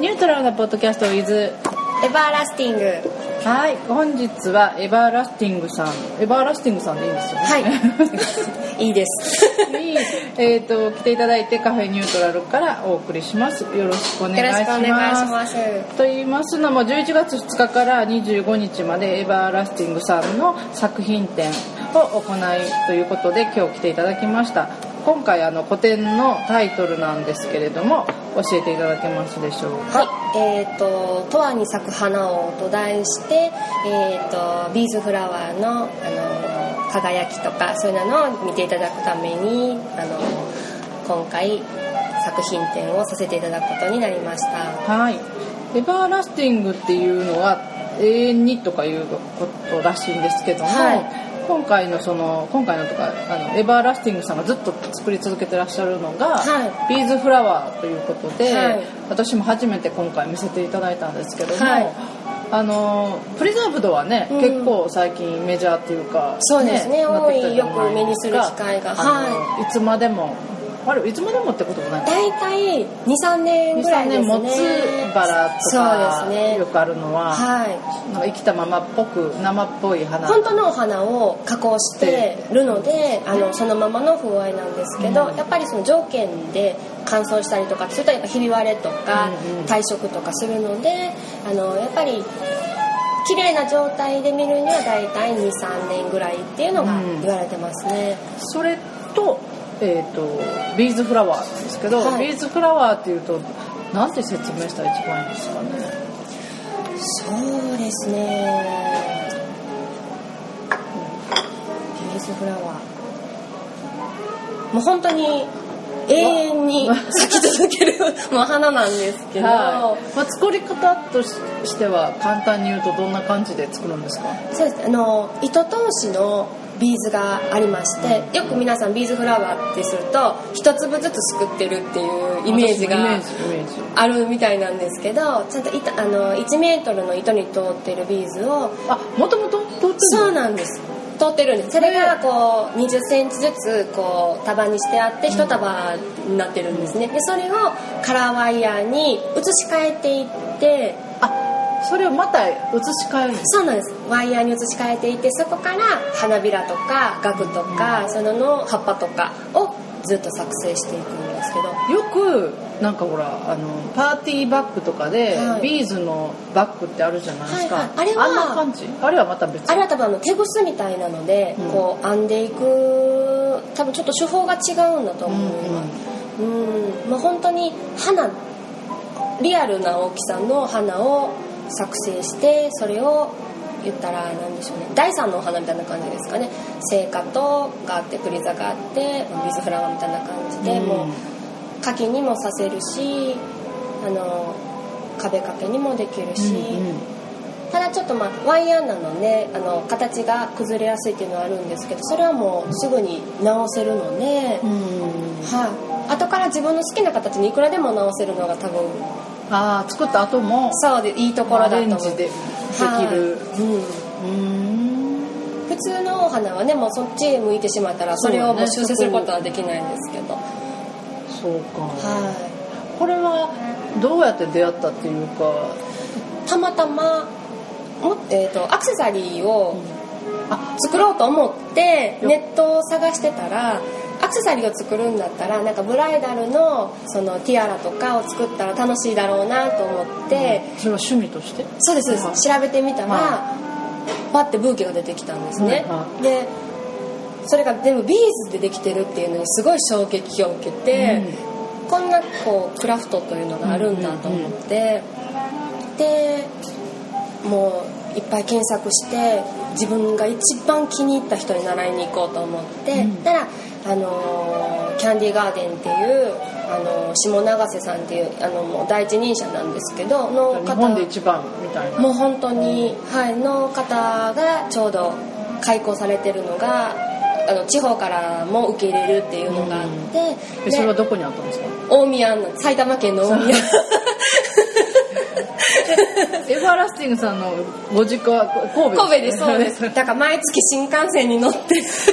ニュートラルなポッドキャスト with エバーラスティングはい本日はエバーラスティングさん。エバーラスティングさんでいいんですよね。はい。いいです。に、えー、と来ていただいてカフェニュートラルからお送りします。よろしくお願いします。と言いますのも11月2日から25日までエバーラスティングさんの作品展を行いということで今日来ていただきました。今回あの個展のタイトルなんですけれども教えていただけますでしょうか？はいえっ、と「とわに咲く花を」と題して、えー、とビーズフラワーの、あの輝きとかそういうのを見ていただくために、あの今回作品展をさせていただくことになりました。はい。エバーラスティングっていうのは永遠にとかいうことらしいんですけども、はい。今回のその今回のとかあのエバーラスティングさんがずっと作り続けてらっしゃるのが、はビーズフラワーということで、はい。私も初めて今回見せていただいたんですけども、はい。あのプリザーブドはね、うん。結構最近メジャーっていうかそうですね。なってきたじゃない多いよく目にする機会が。はい。いつまでもあれいつまでもってこともない。大体23年ぐらいですね。23年持つバラとかそうですね。よくあるのは、はい。なんか生きたままっぽく生っぽい花。本当のお花を加工してるのであのそのままの風合いなんですけど、うんやっぱりその条件で乾燥したりとかするとやっぱひび割れとかうんうん。退色とかするのであのやっぱり綺麗な状態で見るには大体23年ぐらいっていうのがうん。言われてますね、それと,、えー、とビーズフラワーなんですけど、はい。ビーズフラワーっていうとなんて説明したら一番いいんですかね？そうですね。ビーズフラワー。もう本当に永遠に咲き続ける もう花なんですけど、はい。まあ、作り方としては簡単に言うとどんな感じで作るんですか？そうです。あの糸通しのビーズがありましてよく皆さんビーズフラワーってすると一粒ずつすくってるっていうイメージがあるみたいなんですけどちゃんと糸あの1メートルの糸に通ってるビーズをあもともと通ってるの？そうなんです。通ってるんです。それがこう2 0センチずつこう束にしてあって一束になってるんですね。でそれをカラーワイヤーに移し替えていってあそれをまた移し替えるそうなんです。ワイヤーに移し替えていてそこから花びらとかガクとかそのの葉っぱとかをずっと作成していくんですけど。よくなんかほらあのパーティーバッグとかで、はい。ビーズのバッグってあるじゃないですか、はいはい。あれはんな感じ？あれはまた別？あれは多分あの手ぐすみたいなので、うん。こう編んでいく多分ちょっと手法が違うんだと思います。うん、まあ本当に花リアルな大きさの花を作成してそれを言ったら何でしょうね。第三のお花みたいな感じですかね。聖火とがあってプリザがあってビーズフラワーみたいな感じで、うん。もう柿にもさせるしあの壁掛けにもできるし、うんうん。ただちょっとまあワイヤーなのであの形が崩れやすいっていうのはあるんですけどそれはもうすぐに直せるので、うん。はい、後から自分の好きな形にいくらでも直せるのが多分ああ作った後もそうでいいところだと。ア思でではいきる、うんうん。普通のお花はねもうそっちへ向いてしまったらそれをもう修正することはできないんですけど、そうか、はこれはどうやって出会ったっていうか？い、たまたまも、えー、とアクセサリーをあ作ろうと思ってよネットを探してたらアクセサリーを作るんだったらなんかブライダルのそのティアラとかを作ったら楽しいだろうなと思って、それは趣味として？そうですそうです。調べてみたら、はパッてブーケが出てきたんですね、はいはでそれが全部ビーズでできてるっていうのにすごい衝撃を受けて、こんなこうクラフトというのがあるんだと思って、でもういっぱい検索して自分が一番気に入った人に習いに行こうと思って、うん。たら、あのーキャンディーガーデンっていう、あのー下永瀬さんっていうあのもう第一人者なんですけどの日方本で一番みたいな。もう本当に、はい、の方がちょうど開校されてるのがあの地方からも受け入れるっていうのがあって、でそれはどこにあったんですか？大宮の埼玉県の大宮 エバーラスティングさんのご実家は神戸神戸ですそうです。だから毎月新幹線に乗って。す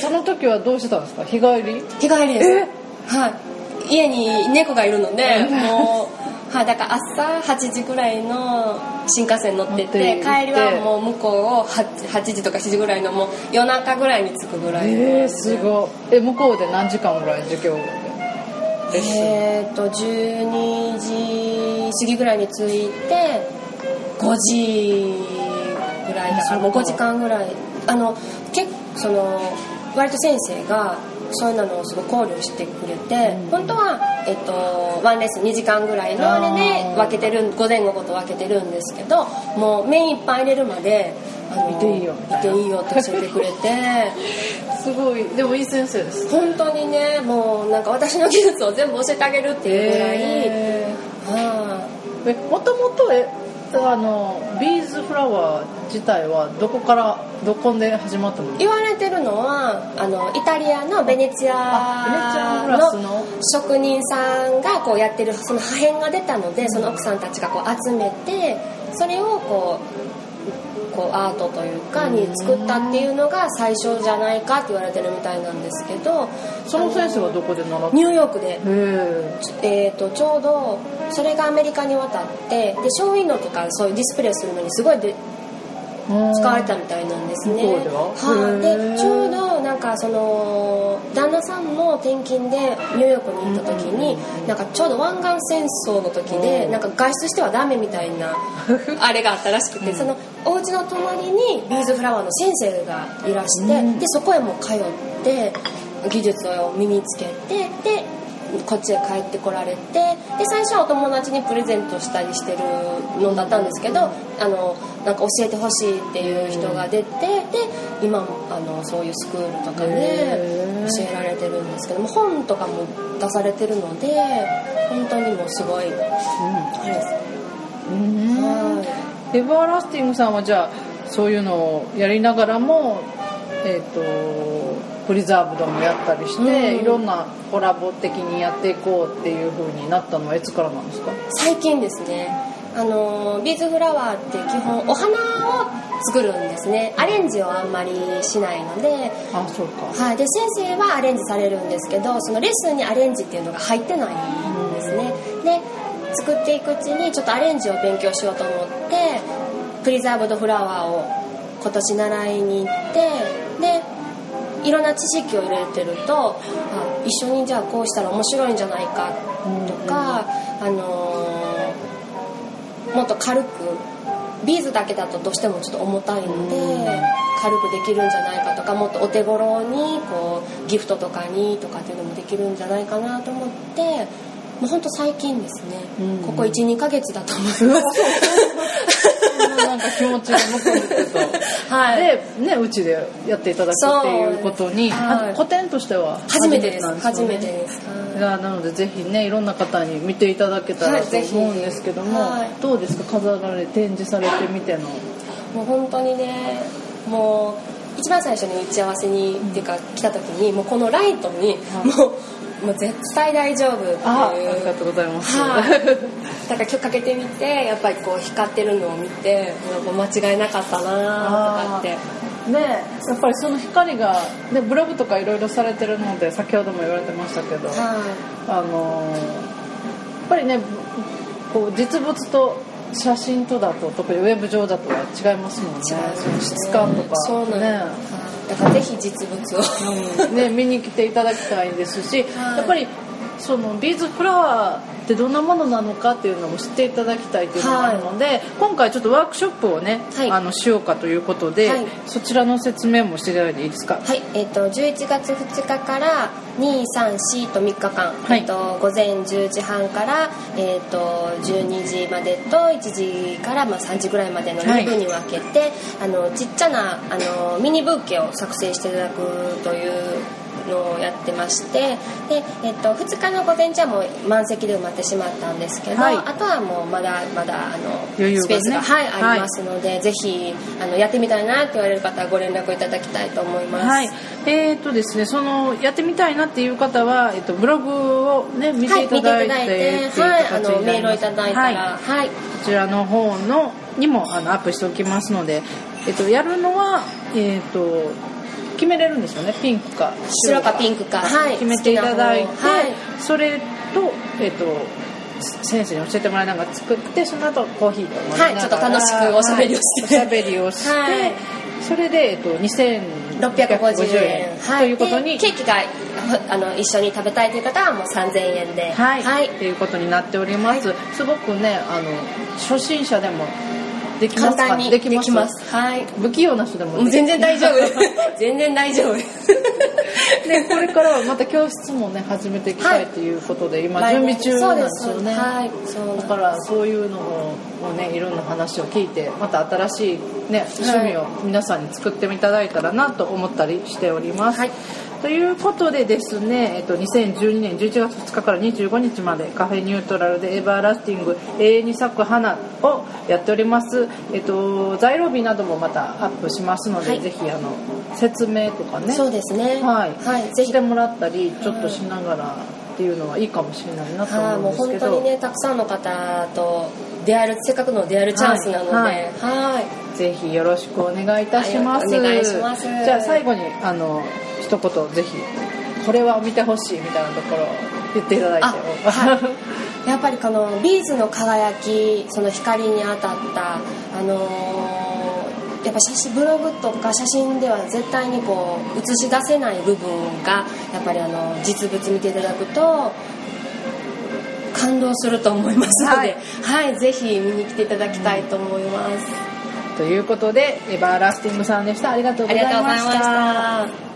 その時はどうしてたんですか？日帰り？日帰りです。はい。家に猫がいるのでもうはい、だから朝8時ぐらいの新幹線乗ってて乗って帰りはもう向こうを 8, 8時とか7時ぐらいのもう夜中ぐらいに着くぐらいえー、すごい。え向こうで何時間ぐらい授業えー、と12時過ぎぐらいに着いて5時ぐらいだからもう5時間ぐらい。あの結構その割と先生がそういうのをすごい考慮してくれて、うん。本当は、えっと、ワンレッスン2時間ぐらいのあれで分けてる午前午後と分けてるんですけどもう目いっぱい入れるまであのいていいよ。いていいよって教えてくれて。すごい。でもいい先生です。本当にねもうなんか私の技術を全部教えてあげるっていうぐらい、もともとえあのビーズフラワー自体はどこからどこで始まったの？い言われてるのはあのイタリアのベネチアの？職人さんがこうやってるその破片が出たのでその奥さんたちがこう集めてそれをこうこうアートというかに作ったっていうのが最初じゃないかって言われてるみたいなんですけどその先生はどこで習った？ニューヨークで。へええー、とちょうどそれがアメリカに渡ってでショーウィンドウとかそういうディスプレイするのにすごいで使われたみたいなんですね。は？はい、でちょうどなんかその旦那さんも転勤でニューヨークに行った時になんかちょうど湾岸戦争の時でうん。なんか外出してはダメみたいな あれがあったらしくてそのお家の隣にビーズフラワーの先生がいらしてうん。でそこへも通って技術を身につけてでこっちへ帰ってこられてで最初はお友達にプレゼントしたりしてるのだったんですけどあのなんか教えてほしいっていう人が出てで今もあのそういうスクールとかで教えられてるんですけども本とかも出されてるので本当にもうすごいあれです。うん。はエバーラスティングさんはじゃあそういうのをやりながらもえっ、とプリザーブドもやったりして、うん。いろんなコラボ的にやっていこうっていう風になったのはいつからなんですか？最近ですね。あのビーズフラワーって基本お花を作るんですね。アレンジをあんまりしないので。あそうか。はい、で先生はアレンジされるんですけどそのレッスンにアレンジっていうのが入ってないんですね。で作っていくうちにちょっとアレンジを勉強しようと思ってプリザーブドフラワーを今年習いに行ってでいろんな知識を入れてるとあ一緒にじゃあこうしたら面白いんじゃないかとか、あのーもっと軽くビーズだけだとどうしてもちょっと重たいのでうん軽くできるんじゃないかとかもっとお手頃にこうギフトとかにとかっていうのもできるんじゃないかなと思ってもうほんと最近ですね、うんここ12ヶ月だと思います 気持ちが向くんですけどはい。でねうちでやっていただくっていうことに、はい。あ個展としては初めてですなん初めてです、はいなのでぜひねいろんな方に見ていただけたらと思うんですけども、はい。どうですか飾られ展示されてみての？もう本当にねもう一番最初に打ち合わせに、っていうか来た時にもうこのライトにはい。もう,、もう絶対大丈夫っていう。あありがとうございます、はい、だから今日かけてみてやっぱりこう光ってるのを見て間違いなかったなとかって。ねやっぱりその光が、ね、ブログとかいろいろされてるので先ほども言われてましたけど、はあのーやっぱりねこう実物と写真とだと特にウェブ上だとは違いますもんね。い違いますね。質感とか。そうなんねはいだからぜひ実物を。うん。ね、見に来ていただきたいですし、はい。やっぱりそのビーズフラワーってどんなものなのかっていうのも知っていただきたいっていうのがあるので、今回ちょっとワークショップをね、はい。あのしようかということで、はい。そちらの説明もしていただいていいですか？はい、えっ、と11月2日から234と3日間、はい。えっ、と午前10時半からえっ、と12時までと1時からまあ3時ぐらいまでのはい。2部に分けて、あのちっちゃなあのミニブーケを作成していただくというのをやってましてで、えっと2日の午前中はもう満席で埋まってしまったんですけど、はい。あとはもうまだまだあの、余裕がね。スペースが、はいはい。ありますのでぜひあのやってみたいなって言われる方はご連絡いただきたいと思います。はい、えーとですね、そのやってみたいなっていう方は、えっと、ブログをね見ていただいて,、はい、見ていただいて、っていうはい、あ形のメールをいただいたはい。ら、はい、こちらの方のにもあのアップしておきますので、えっと、やるのは、えっと、決めれるんですよね？ピンクか。白かピンクか。はい。決めていただいて、はい。それと、えっと、先生に教えてもらいながら作ってその後コーヒーと飲みながらはい。ちょっと楽しくおしゃべりをして。はいおしゃべりをして、はい。それで、えっと、2650円ということに、でケーキがあの一緒に食べたいという方はもう3000円で。はい、はい。ということになっております、すごくねあの初心者でもできますか？できます。はい。不器用な人でも全然大丈夫。全然大丈夫。でこれからはまた教室もね始めていきたいということで、今準備中なんですよね。はい。だからそういうのをねい。ろんな話を聞いてまた新しいね趣味を皆さんに作っていただいたらなと思ったりしております、はいということでですね、えっと、2012年11月2日から25日までカフェニュートラルでエバーラスティング永遠に咲く花をやっております、えっと、在廊日などもまたアップしますので、はい。ぜひあの説明とかね。そうですね。はい、はい、ぜひしてもらったりちょっとしながらっていうのはいいかもしれないなとはい、思もうん本うですけど、当にねたくさんの方と出会えるせっかくの出会えるチャンスなので。ははいい、ぜひよろしくお願いいたします、はいお願いします。じゃあ最後にあの一言ぜひこれは見てほしいみたいなところを言っていただいてはい。やっぱりこのビーズの輝きその光に当たったあのーやっぱ写真ブログとか写真では絶対にこう映し出せない部分がやっぱりあの実物見ていただくと感動すると思いますので、はい、ぜひ見に来ていただきたいと思います。ということでエバーラスティングさんでした。ありがとうございまありがとうございしたました。